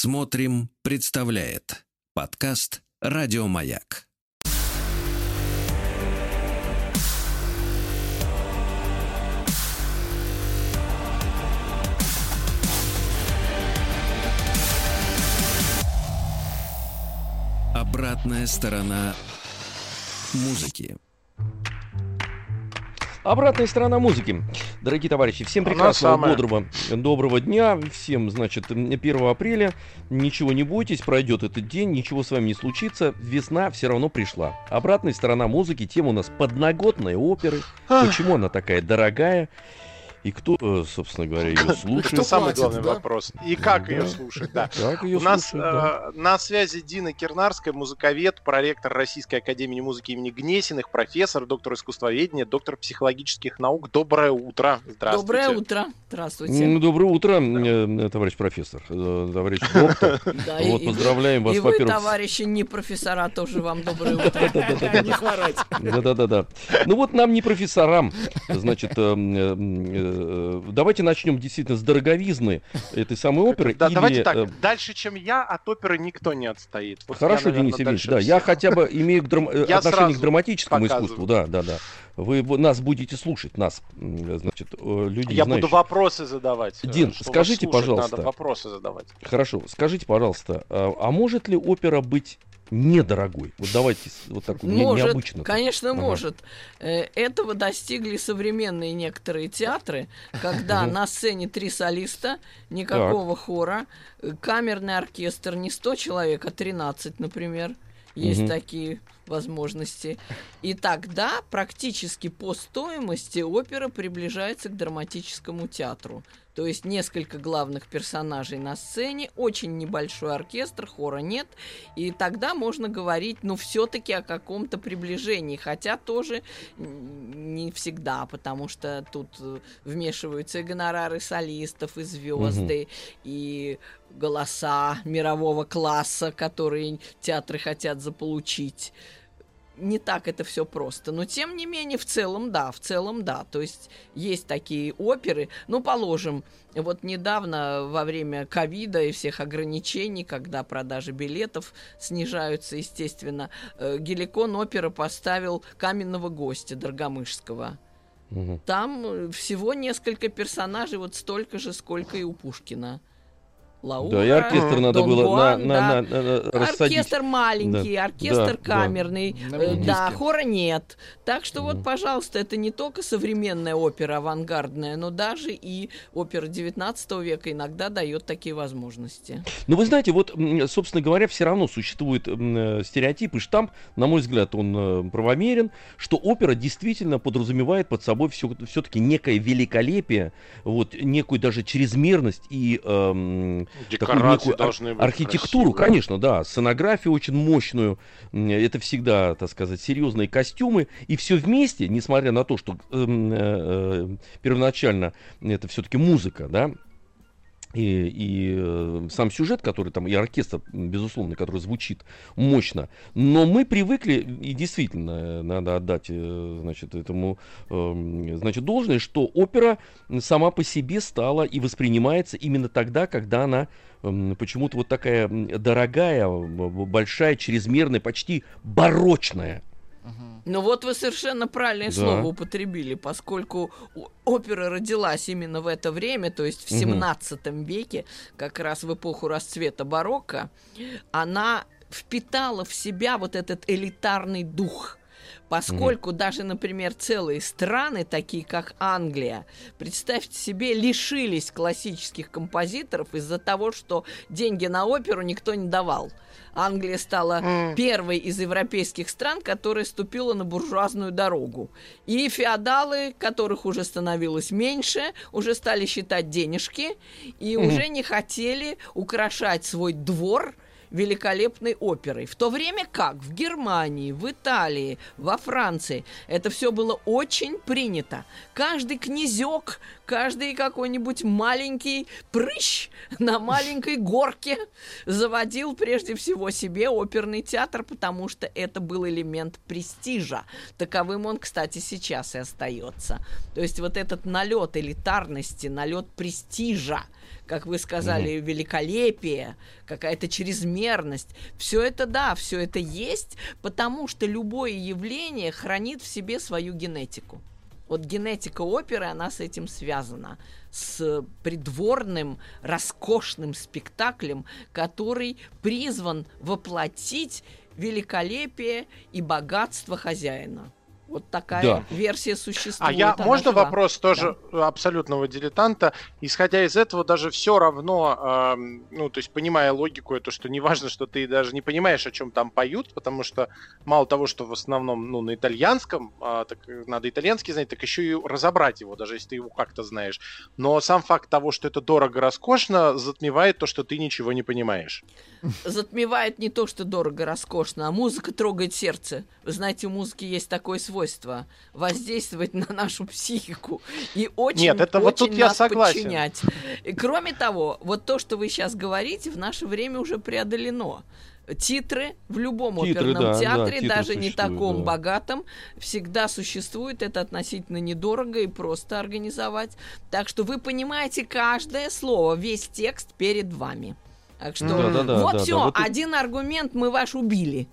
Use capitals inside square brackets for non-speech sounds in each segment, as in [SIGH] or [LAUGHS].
Смотрим, представляет подкаст Радиомаяк. Обратная сторона музыки. Обратная сторона музыки. Дорогие товарищи, всем прекрасного, бодрого, доброго дня. Всем, значит, 1 апреля. Ничего не бойтесь, пройдет этот день, ничего с вами не случится. Весна все равно пришла. Обратная сторона музыки. Тема у нас подноготные оперы. Почему она такая дорогая? И кто, э, собственно говоря, ее слушает? Это самый платит, главный да? вопрос. И как Да. ее слушать, да. Как ее У нас слушают, да. э, на связи Дина Кирнарская, музыковед, проректор Российской Академии музыки имени Гнесиных, профессор, доктор искусствоведения, доктор психологических наук. Доброе утро. Здравствуйте. Доброе утро. Здравствуйте. М, Доброе утро, э, товарищ профессор, э, товарищ доктор. Да, Вот, и, поздравляем вас, и вы, во-первых, товарищи, не профессора, тоже вам доброе [LAUGHS] утро. Не хворать. Да-да-да-да. Ну вот нам не профессорам. Значит, э, э, э, давайте начнем действительно с дороговизны этой самой оперы. Да, или, давайте так. э, Дальше, чем я, от оперы никто не отстоит. Вот Хорошо, я, наверное, Денис Евгеньевич, да, я всех. хотя бы имею к драм- э, Я отношение к драматическому показываю. искусству, да, да, да. Вы нас будете слушать, нас, значит, э, люди Я знающие. буду вопросы задавать. э, Дин, скажите, слушать пожалуйста. Надо вопросы задавать. Хорошо, скажите, пожалуйста, а, а может ли опера быть недорогой? Вот давайте вот так не- Может, необычно. конечно, Ага. может. Э, Этого достигли современные некоторые театры, когда на сцене три солиста, никакого хора, э, камерный оркестр не 100 человек, а 13, например. Есть Мгм. такие возможности. И тогда практически по стоимости опера приближается к драматическому театру. То есть несколько главных персонажей на сцене, очень небольшой оркестр, хора нет. И тогда можно говорить, ну, все-таки о каком-то приближении. Хотя тоже не всегда, потому что тут э, вмешиваются и гонорары солистов, и звезды, и голоса мирового класса, которые театры хотят заполучить не так это все просто. Но тем не менее, в целом, да, в целом, да. То есть есть такие оперы. Ну, положим, вот недавно во время ковида и всех ограничений, когда продажи билетов снижаются, естественно, э, Геликон опера поставил каменного гостя Доргомышского. Мгм. Там э, всего несколько персонажей, вот столько же, сколько и у Пушкина. Лаура, Да, и оркестр надо Дон было на, Гуан, на, да. на- на- на- рассадить. Оркестр маленький, Да, оркестр да, камерный, На э, да, хора нет. Так что Мгм. вот, пожалуйста, это не только современная опера авангардная, но даже и опера 19 века иногда дает такие возможности. Ну, вы знаете, вот, собственно говоря, все равно существует э, стереотип и штамп, на мой взгляд, он э, правомерен, что опера действительно подразумевает под собой все, все-таки некое великолепие, вот, некую даже чрезмерность и эм, такую Декорации некую ар- архитектуру, красивые. конечно, да, сценографию очень мощную, это всегда, так сказать, серьезные костюмы, и все вместе, несмотря на то, что эм, э, э, первоначально это все-таки музыка, да, и, и, э, сам сюжет, который там, и оркестр, безусловно, который звучит мощно. Но мы привыкли, и действительно, э, надо отдать, э, значит, этому, эм, значит, должное, что опера сама по себе стала и воспринимается именно тогда, когда она м, почему-то вот такая дорогая, большая, чрезмерная, почти барочная. Ну вот вы совершенно правильное Да. слово употребили, поскольку опера родилась именно в это время, то есть в Мгм. 17 веке, как раз в эпоху расцвета барокко, она впитала в себя вот этот элитарный дух. Поскольку даже, например, целые страны, такие как Англия, представьте себе, лишились классических композиторов из-за того, что деньги на оперу никто не давал. Англия стала первой из европейских стран, которая ступила на буржуазную дорогу. И феодалы, которых уже становилось меньше, уже стали считать денежки и уже не хотели украшать свой двор великолепной оперой. В то время как в Германии, в Италии, во Франции это все было очень принято. Каждый князек, каждый какой-нибудь маленький прыщ на маленькой горке заводил прежде всего себе оперный театр, потому что это был элемент престижа. Таковым он, кстати, сейчас и остается. То есть вот этот налет элитарности, налет престижа, как вы сказали, mm-hmm. великолепие, какая-то чрезмерность. Все это да, все это есть, потому что любое явление хранит в себе свою генетику. Вот генетика оперы, она с этим связана, с придворным, роскошным спектаклем, который призван воплотить великолепие и богатство хозяина. Вот такая да. версия существует. А я можно жива. вопрос тоже да. абсолютного дилетанта? Исходя из этого, даже все равно, э, ну, то есть понимая логику, это что не важно, что ты даже не понимаешь, о чем там поют, потому что мало того, что в основном, ну, на итальянском, э, так надо итальянский знать, так еще и разобрать его, даже если ты его как-то знаешь. Но сам факт того, что это дорого, роскошно, затмевает то, что ты ничего не понимаешь. Затмевает не то, что дорого, роскошно, а музыка трогает сердце. Вы знаете, у музыки есть такое свойство воздействовать на нашу психику и очень, Нет, это очень вот тут нас я согласен. подчинять. И, кроме того, вот то, что вы сейчас говорите, в наше время уже преодолено титры в любом титры, оперном да, театре, да, даже не таком да. богатом, всегда существует. Это относительно недорого и просто организовать. Так что вы понимаете каждое слово, весь текст перед вами. Так что да, да, да, вот да, все, да, вот один аргумент мы ваш убили.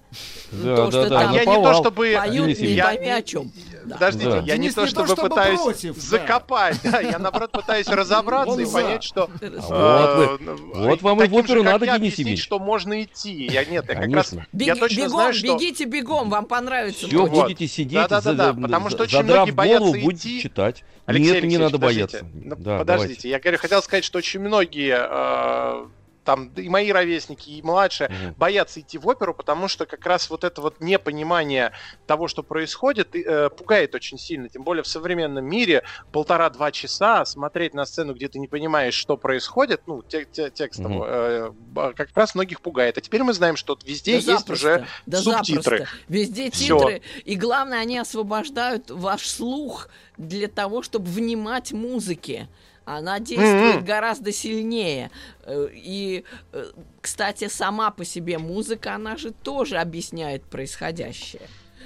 Да, то, да, что да, там я не то чтобы поют, не я, пойми о чем. Да. Подождите, да. я не то, чтобы, то, чтобы пытаюсь против, закопать, да. я наоборот пытаюсь разобраться и понять, что а вот вам и в оперу надо, Денис что можно идти. Я нет, я как раз я точно знаю, что бегите бегом, вам понравится. Все будете сидеть, потому что очень многие боятся идти. читать. Нет, не надо бояться. Подождите, я хотел сказать, что очень многие э, там и мои ровесники, и младшие mm-hmm. боятся идти в оперу, потому что как раз вот это вот непонимание того, что происходит, э, пугает очень сильно. Тем более в современном мире полтора-два часа смотреть на сцену, где ты не понимаешь, что происходит, ну, те, те, текстом, mm-hmm. э, как раз многих пугает. А теперь мы знаем, что везде да есть запросто. уже да субтитры. Запросто. Везде титры. Всё. И главное, они освобождают ваш слух для того, чтобы внимать музыке она действует mm-hmm. гораздо силнее. Э, и, э, кстати, сама по себе музыка, она же тоже объясняет происходящее.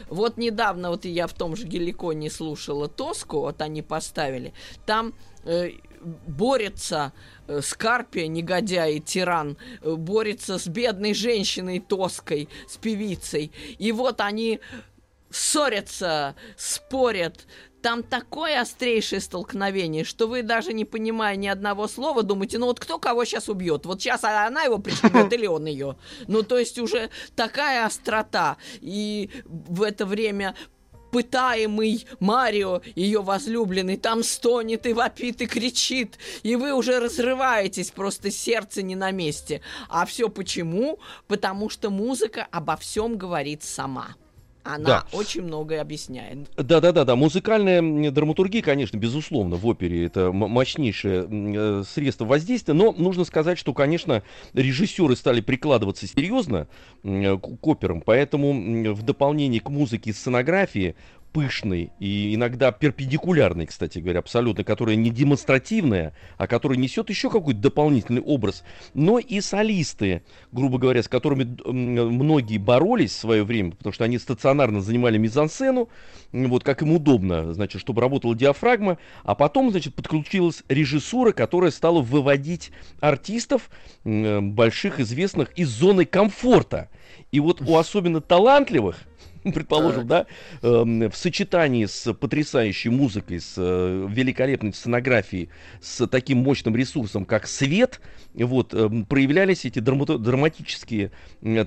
Вот недавно вот я в том же Геликоне слушала Тоску, вот они поставили. Там э, борется э, Скарпия, негодяй и тиран, э, борется с бедной женщиной Тоской, с певицей. И вот они ссорятся, спорят, там такое острейшее столкновение, что вы даже не понимая ни одного слова, думаете, ну вот кто кого сейчас убьет? Вот сейчас она его пришибет [LAUGHS] или он ее? Ну, то есть уже такая острота. И в это время пытаемый Марио, ее возлюбленный, там стонет и вопит и кричит, и вы уже разрываетесь, просто сердце не на месте. А все почему? Потому что музыка обо всем говорит сама. Она да. очень многое объясняет. Да, да, да, да. Музыкальная драматургия, конечно, безусловно, в опере это мощнейшее э, средство воздействия, но нужно сказать, что, конечно, режиссеры стали прикладываться серьезно к операм, поэтому в дополнение к музыке и сценографии пышный и иногда перпендикулярный, кстати говоря, абсолютно, которая не демонстративная, а которая несет еще какой-то дополнительный образ, но и солисты, грубо говоря, с которыми многие боролись в свое время, потому что они стационарно занимали мизансцену, вот как им удобно, значит, чтобы работала диафрагма, а потом, значит, подключилась режиссура, которая стала выводить артистов больших, известных из зоны комфорта. И вот у особенно талантливых [LAUGHS] предположим, да, эм, в сочетании с потрясающей музыкой, с э, великолепной сценографией, с таким мощным ресурсом, как свет, вот, эм, проявлялись эти драматические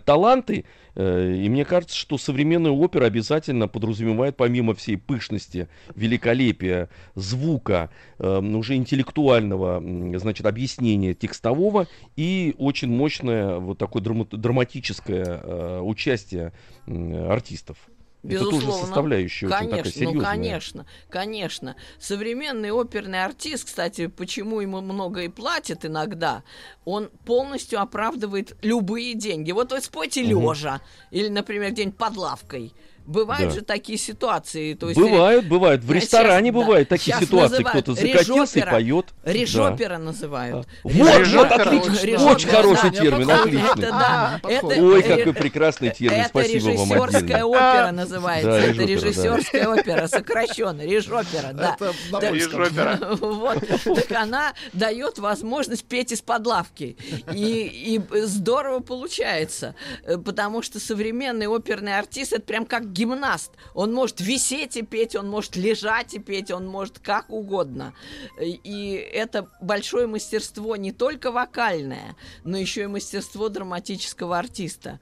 таланты, Э, и мне кажется, что современная опера обязательно подразумевает, помимо всей пышности, великолепия, звука, эм, уже интеллектуального, значит, объяснения текстового и очень мощное вот такое драматическое э, участие артистов. Безусловно. Это тоже составляющая конечно, очень такая серьезная. Ну, конечно, конечно. Современный оперный артист, кстати, почему ему много и платят иногда, он полностью оправдывает любые деньги. Вот вы спойте угу. лежа или, например, день под лавкой. Бывают Да. же такие ситуации. То есть Бывают, бывают. В Я ресторане да, бывают такие щас ситуации. Кто-то закатился и поет. Режопера называют. Вот, вот, Режопера. отлично. Режопера, Очень хороший да. термин, отлично. Это да. подходит. Это- Ой, э, какой э, прекрасный термин. Это Спасибо вам режиссерская отдельно. опера А, называется. да, это да. режиссерская опера, сокращенно. Режопера, да. Это Да. Режопера. [LAUGHS] Вот. Так она дает возможность петь из-под лавки. И, и здорово получается. Э, Потому что современный оперный артист это прям как гимнаст. Он может висеть и петь, он может лежать и петь, он может как угодно. Э, И это большое мастерство не только вокальное, но еще и мастерство драматического артиста.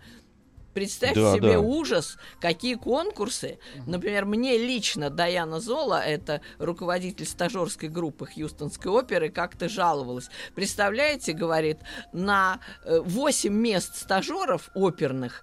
Представьте Да, себе да. ужас, какие конкурсы. Например, мне лично Даяна Зола, это руководитель стажерской группы Хьюстонской оперы, как-то жаловалась. Представляете, говорит, на э, 8 мест стажеров оперных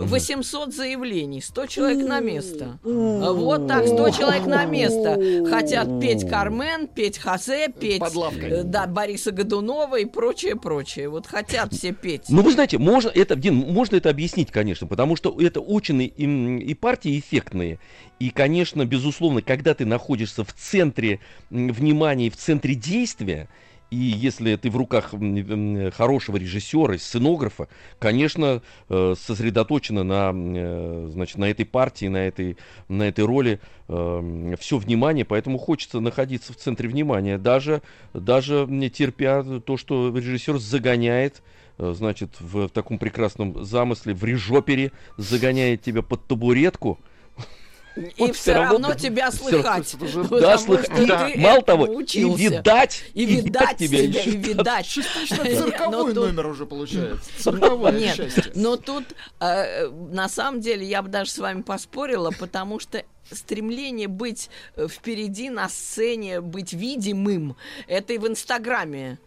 800 заявлений, 100 человек на место. Вот так, 100 человек на место. Хотят петь Кармен, петь Хосе, петь Под лавкой. э, да, Бориса Годунова и прочее, прочее. Вот хотят все петь. Ну, вы знаете, можно это, Дин, можно это объяснить, конечно, потому что это очень и, м, и партии эффектные. И, конечно, безусловно, когда ты находишься в центре внимания, и в центре действия, и если ты в руках хорошего режиссера, сценографа, конечно, э, сосредоточено на, э, значит, на этой партии, на этой, на этой роли все внимание, поэтому хочется находиться в центре внимания, даже, даже м, терпя то, что режиссер загоняет э, значит, в, в таком прекрасном замысле, в режопере, загоняет тебя под табуретку. И Вот все равно равно тебя слыхать. потому Да, что слых- ты да. Мало того, этому и учился. видать, И видать тебя еще и видать. [LAUGHS] Цирковой номер уже получается. [LAUGHS] Цирковое Нет, счастье. но тут э, на самом деле я бы даже с вами поспорила, потому что стремление быть э, впереди на сцене, быть видимым, это и в Инстаграме.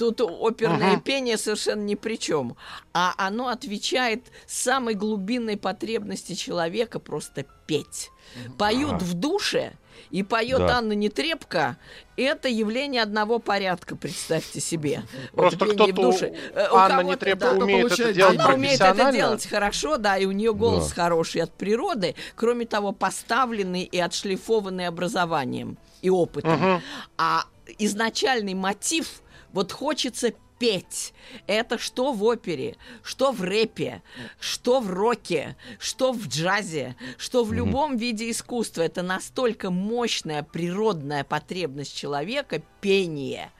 Тут оперное Ага. пение совершенно ни при чем. А оно отвечает самой глубинной потребности человека просто петь. Поют в душе, и поет Да. Анна Нетребко, это явление одного порядка, представьте себе. Вот Просто пение в кто-то у- душе. Э, у Анна Нетребко да. умеет это делать Она умеет это делать хорошо, да, и у нее голос Да. хороший от природы, кроме того, поставленный и отшлифованный образованием и опытом. Мгм. А изначальный мотив, вот хочется петь. Это что в опере, что в рэпе, что в роке, что в джазе, что в любом виде искусства. Это настолько мощная природная потребность человека пение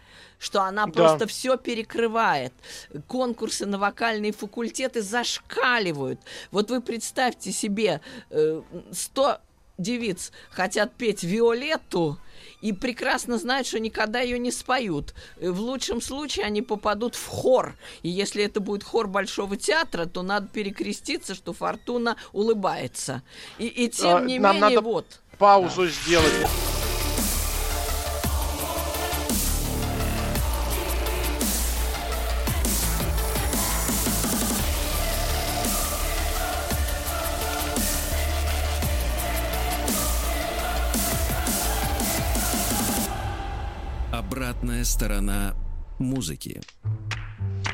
что она Да. просто все перекрывает. Конкурсы на вокальные факультеты зашкаливают. Вот вы представьте себе, э, 100 девиц хотят петь Виолетту и прекрасно знают, что никогда ее не споют. Э, В лучшем случае они попадут в хор. И если это будет хор Большого театра, то надо перекреститься, что Фортуна улыбается. И, и тем А, не нам менее, надо вот. Паузу сделать. Сторона музыки.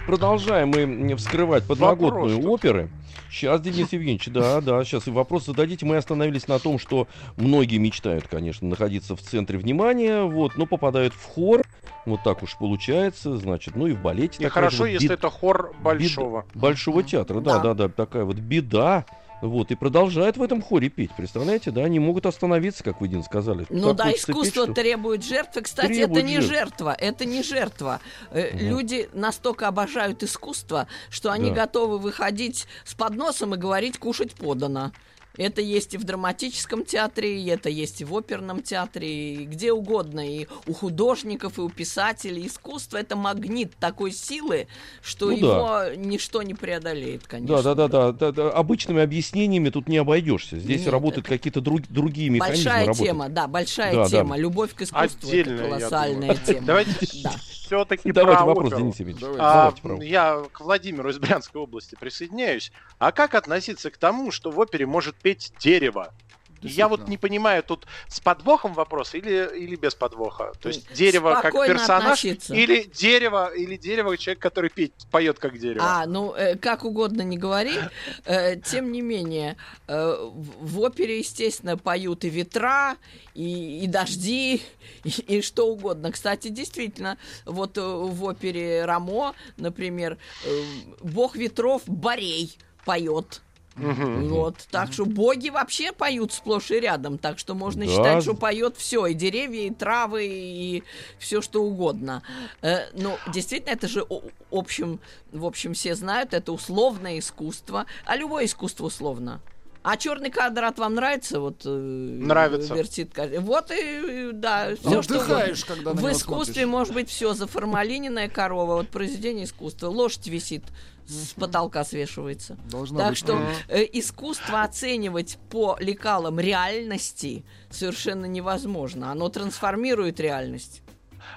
Продолжаем мы вскрывать подноготную Вопрос оперы. Сейчас, Денис Евгеньевич, да, да, сейчас и вопрос зададите. Мы остановились на том, что многие мечтают, конечно, находиться в центре внимания, вот, но попадают в хор. Вот так уж получается, значит, ну и в балете. И хорошо, вот если бед- это хор большого. Большого театра, да, Да. да, да, такая вот беда. Вот, и продолжают в этом хоре петь, представляете, да, они могут остановиться, как вы, Дин, сказали. Ну да, хочется петь, искусство что- требует жертвы. Кстати, Требует это не жертв. жертва, это не жертва. Э, Мгм. Люди настолько обожают искусство, что они Да. готовы выходить с подносом и говорить «кушать подано». Это есть и в драматическом театре, и это есть и в оперном театре, и где угодно. И у художников, и у писателей. Искусство — это магнит такой силы, что Ну его ничто не преодолеет, конечно. Да, да, да, да, да, да. Обычными объяснениями тут не обойдешься. Здесь Нет, работают какие-то друг- другие механизмы. Большая работают. тема, да, большая Да, да. тема. Любовь к искусству это колоссальная тема. Давайте Да. все-таки Давайте про вопрос. Денис Евгеньевич. Давайте. А, я к Владимиру из Брянской области присоединяюсь. А как относиться к тому, что в опере может петь дерево? Я вот не понимаю, тут с подвохом вопрос или, или без подвоха? То есть дерево как Спокойно персонаж относиться. или дерево, или дерево человек, который петь, поет как дерево? А, ну, э, как угодно не говори. Э, тем не менее, э, в, в опере, естественно, поют и ветра, и, и дожди, и, и что угодно. Кстати, действительно, вот э, в опере Рамо, например, э, бог ветров Борей поет. Мгм. Вот, так что боги вообще поют сплошь и рядом, так что можно Да. считать, что поет все, и деревья, и травы, и все что угодно. Э, ну, действительно, это же общем, в общем, все знают, это условное искусство, а любое искусство условно. А черный квадрат вам нравится? Вот э, Нравится. Вертит, вот и да, все что Отдыхаешь, угодно. когда на В него искусстве смотришь. может быть все заформалиненная корова, вот произведение искусства, лошадь висит с потолка свешивается. Должно Так быть. что э, искусство оценивать по лекалам реальности совершенно невозможно. Оно трансформирует реальность.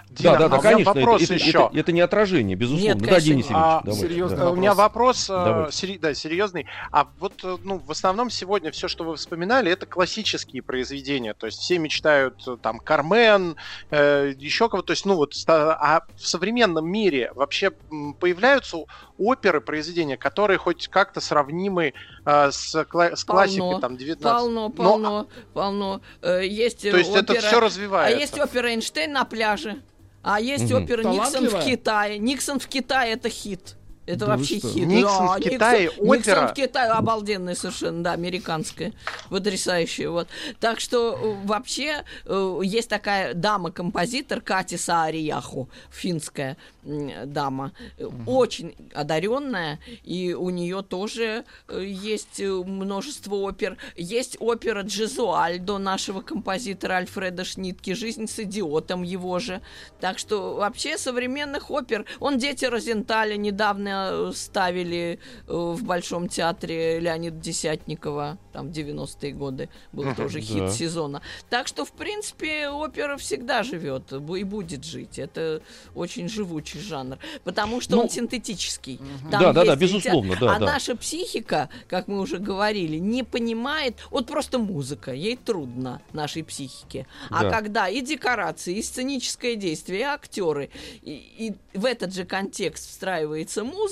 Дина, да, да, а да, меня конечно. это- вопрос это, еще. это- это не отражение, безусловно. Нет, да, конечно, Денис. Евгеньевич, А, давайте, серьезно, да. У меня вопрос, э, Давайте. сери- да, серьезный. А вот, э, ну, в основном сегодня все, что вы вспоминали, это классические произведения. То есть все мечтают э, там Кармен, э, еще кого-то. То есть, ну вот, а в современном мире вообще появляются оперы, произведения, которые хоть как-то сравнимы э, с, кла- с Полно, классикой там 19 Полно, Но, полно, полно. Э, есть То есть это опера, все а развивается. есть опера Эйнштейн на пляже, а есть Мгм. опера Никсон в? Китае. Никсон в Китае это хит. Это Да вообще хит. Никсон Да, в Китае, Никсон опера? в Китае обалденная совершенно, да, американская, потрясающая. Вот. Так что э, вообще э, есть такая дама-композитор Кати Саарияху, финская дама, э, очень одаренная, и у нее тоже э, есть множество опер. Есть опера Джезуальдо нашего композитора Альфреда Шнитки «Жизнь с идиотом» его же. Так что вообще современных опер... Он «Дети Розенталя» недавно э, ставили э, в Большом театре Леонида Десятникова, там, в 90-е годы. Был тоже хит да. сезона. Так что, в принципе, опера всегда живет и будет жить. Это очень живучий жанр. Потому что Ну, он синтетический. Там Да, да, да, безусловно, да, А да. наша психика, как мы уже говорили, не понимает... Вот просто музыка, ей трудно, нашей психике. А Да. когда и декорации, и сценическое действие, и актеры, и, и в этот же контекст встраивается музыка,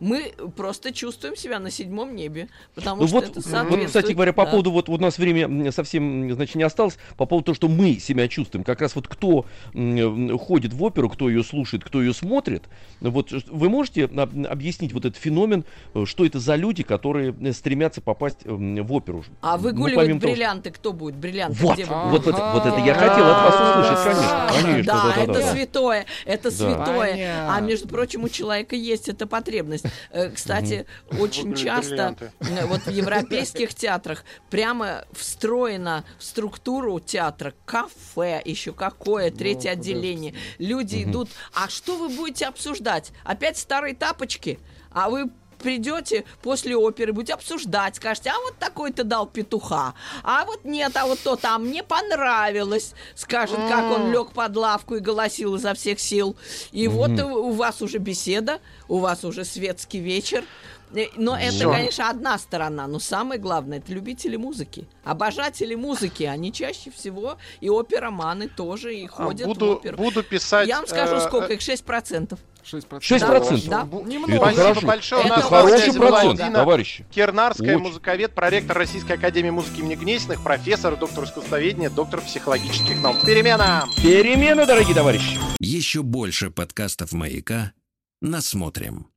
мы просто чувствуем себя на седьмом небе. Потому Ну что вот, это вот, кстати говоря, по да. поводу, вот у нас время совсем, значит, не осталось, по поводу того, что мы себя чувствуем. Как раз вот кто м, ходит в оперу, кто ее слушает, кто ее смотрит, вот вы можете об- объяснить вот этот феномен, э, что это за люди, которые э, стремятся попасть в оперу? А Ну, выгуливать помимо того, что- бриллианты кто будет? Бриллианты Вот, где А, будут? вот, это, вот это я хотел от вас услышать, конечно, А, конечно, да, да, да, это да, святое, это Да. святое. Понятно. А между прочим, у человека есть эта потребность. Э, Кстати, очень часто э, вот в европейских театрах прямо встроено в структуру театра кафе, еще какое, третье Ну, отделение. Люди идут, а что вы будете обсуждать? Опять старые тапочки? А вы придете после оперы, будете обсуждать, скажете, а вот такой-то дал петуха, а вот нет, а вот то там мне понравилось, скажет, как он лег под лавку и голосил изо всех сил. И вот у вас уже беседа, у вас уже светский вечер. Э, Но это, Всё. конечно, одна сторона. Но самое главное, это любители музыки. Обожатели музыки, они чаще всего, и опероманы тоже, и А, ходят в буду, оперу. буду писать... Я вам скажу, э, сколько их, 6%. 6%. 6%? Да. Бу- Немного. Это Спасибо хорошо. большое. У Это хороший процент, товарищи. Кернарская, Очень. музыковед, проректор Российской Академии музыки имени Гнесиных, профессор, доктор искусствоведения, доктор психологических наук. Перемена! Перемены, дорогие товарищи. Еще больше подкастов «Маяка» насмотрим.